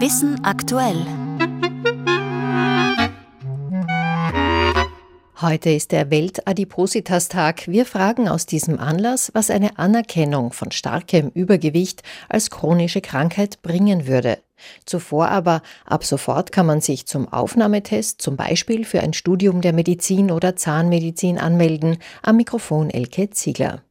Wissen aktuell. Heute ist der Welt-Adipositas-Tag. Wir fragen aus diesem Anlass, was eine Anerkennung von starkem Übergewicht als chronische Krankheit bringen würde. Zuvor aber, ab sofort kann man sich zum Aufnahmetest, zum Beispiel für ein Studium der Medizin oder Zahnmedizin anmelden. Am Mikrofon Elke Ziegler.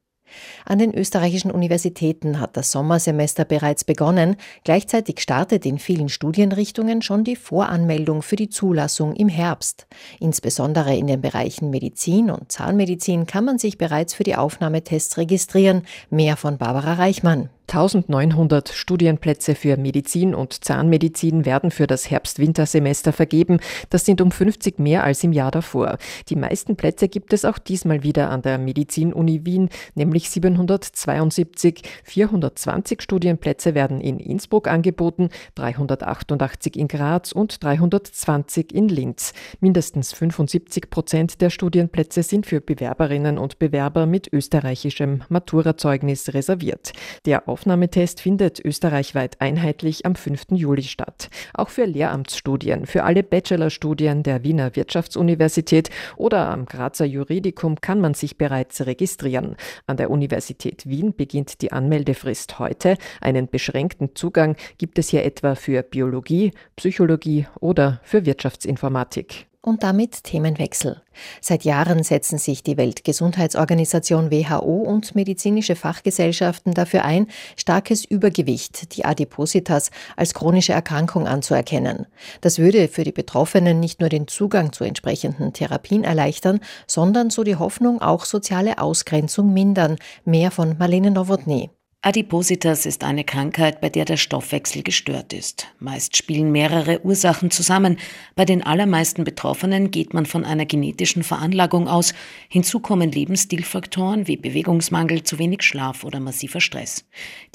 An den österreichischen Universitäten hat das Sommersemester bereits begonnen. Gleichzeitig startet in vielen Studienrichtungen schon die Voranmeldung für die Zulassung im Herbst. Insbesondere in den Bereichen Medizin und Zahnmedizin kann man sich bereits für die Aufnahmetests registrieren. Mehr von Barbara Reichmann. 1900 Studienplätze für Medizin und Zahnmedizin werden für das Herbst-Wintersemester vergeben. Das sind um 50 mehr als im Jahr davor. Die meisten Plätze gibt es auch diesmal wieder an der Medizin-Uni Wien, nämlich 772. 420 Studienplätze werden in Innsbruck angeboten, 388 in Graz und 320 in Linz. Mindestens 75 Prozent der Studienplätze sind für Bewerberinnen und Bewerber mit österreichischem Maturazeugnis reserviert. Der Aufnahmetest findet österreichweit einheitlich am 5. Juli statt. Auch für Lehramtsstudien, für alle Bachelorstudien der Wiener Wirtschaftsuniversität oder am Grazer Juridikum kann man sich bereits registrieren. An der Universität Wien beginnt die Anmeldefrist heute. Einen beschränkten Zugang gibt es hier etwa für Biologie, Psychologie oder für Wirtschaftsinformatik und damit Themenwechsel. Seit Jahren setzen sich die Weltgesundheitsorganisation WHO und medizinische Fachgesellschaften dafür ein, starkes Übergewicht, die Adipositas, als chronische Erkrankung anzuerkennen. Das würde für die Betroffenen nicht nur den Zugang zu entsprechenden Therapien erleichtern, sondern so die Hoffnung auch soziale Ausgrenzung mindern. Mehr von Marlene Nowotny. Adipositas ist eine Krankheit, bei der der Stoffwechsel gestört ist. Meist spielen mehrere Ursachen zusammen. Bei den allermeisten Betroffenen geht man von einer genetischen Veranlagung aus. Hinzu kommen Lebensstilfaktoren wie Bewegungsmangel, zu wenig Schlaf oder massiver Stress.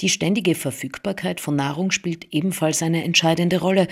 Die ständige Verfügbarkeit von Nahrung spielt ebenfalls eine entscheidende Rolle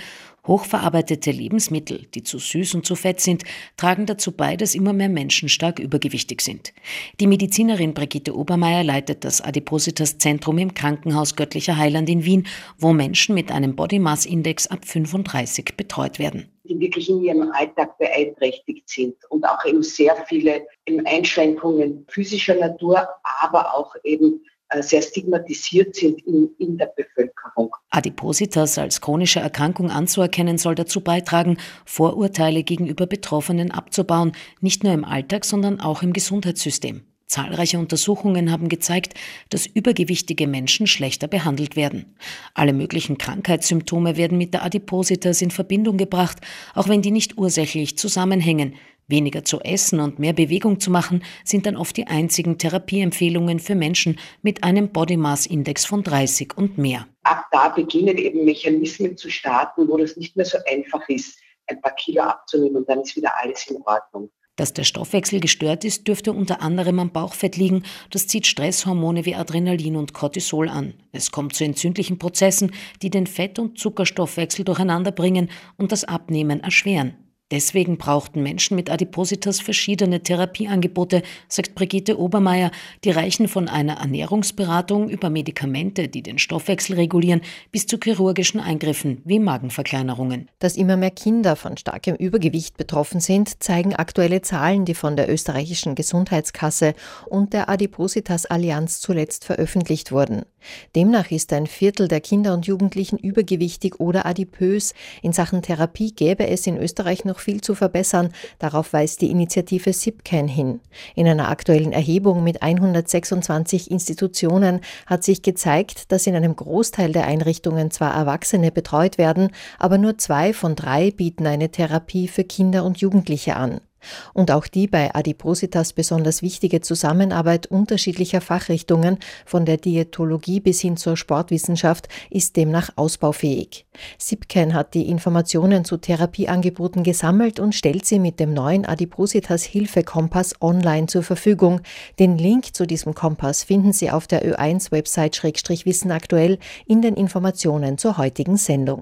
Hochverarbeitete Lebensmittel, die zu süß und zu fett sind, tragen dazu bei, dass immer mehr Menschen stark übergewichtig sind. Die Medizinerin Brigitte Obermeier leitet das Adipositas-Zentrum im Krankenhaus Göttlicher Heiland in Wien, wo Menschen mit einem Body Mass Index ab 35 betreut werden die wirklich in ihrem Alltag beeinträchtigt sind und auch eben sehr viele Einschränkungen physischer Natur, aber auch eben äh, sehr stigmatisiert sind in, in der Bevölkerung. Adipositas als chronische Erkrankung anzuerkennen, soll dazu beitragen, Vorurteile gegenüber Betroffenen abzubauen, nicht nur im Alltag, sondern auch im Gesundheitssystem. Zahlreiche Untersuchungen haben gezeigt, dass übergewichtige Menschen schlechter behandelt werden. Alle möglichen Krankheitssymptome werden mit der Adipositas in Verbindung gebracht, auch wenn die nicht ursächlich zusammenhängen. Weniger zu essen und mehr Bewegung zu machen sind dann oft die einzigen Therapieempfehlungen für Menschen mit einem Body Mass Index von 30 und mehr. Ab da beginnen eben Mechanismen zu starten, wo das nicht mehr so einfach ist, ein paar Kilo abzunehmen und dann ist wieder alles in Ordnung. Dass der Stoffwechsel gestört ist, dürfte unter anderem am Bauchfett liegen. Das zieht Stresshormone wie Adrenalin und Cortisol an. Es kommt zu entzündlichen Prozessen, die den Fett- und Zuckerstoffwechsel durcheinander bringen und das Abnehmen erschweren. Deswegen brauchten Menschen mit Adipositas verschiedene Therapieangebote, sagt Brigitte Obermeier. Die reichen von einer Ernährungsberatung über Medikamente, die den Stoffwechsel regulieren, bis zu chirurgischen Eingriffen wie Magenverkleinerungen. Dass immer mehr Kinder von starkem Übergewicht betroffen sind, zeigen aktuelle Zahlen, die von der österreichischen Gesundheitskasse und der Adipositas Allianz zuletzt veröffentlicht wurden. Demnach ist ein Viertel der Kinder und Jugendlichen übergewichtig oder adipös. In Sachen Therapie gäbe es in Österreich noch viel zu verbessern. Darauf weist die Initiative SIPCAN hin. In einer aktuellen Erhebung mit 126 Institutionen hat sich gezeigt, dass in einem Großteil der Einrichtungen zwar Erwachsene betreut werden, aber nur zwei von drei bieten eine Therapie für Kinder und Jugendliche an. Und auch die bei Adipositas besonders wichtige Zusammenarbeit unterschiedlicher Fachrichtungen, von der Diätologie bis hin zur Sportwissenschaft, ist demnach ausbaufähig. Sipken hat die Informationen zu Therapieangeboten gesammelt und stellt sie mit dem neuen Adipositas Hilfe-Kompass online zur Verfügung. Den Link zu diesem Kompass finden Sie auf der Ö1-Website-Wissen aktuell in den Informationen zur heutigen Sendung.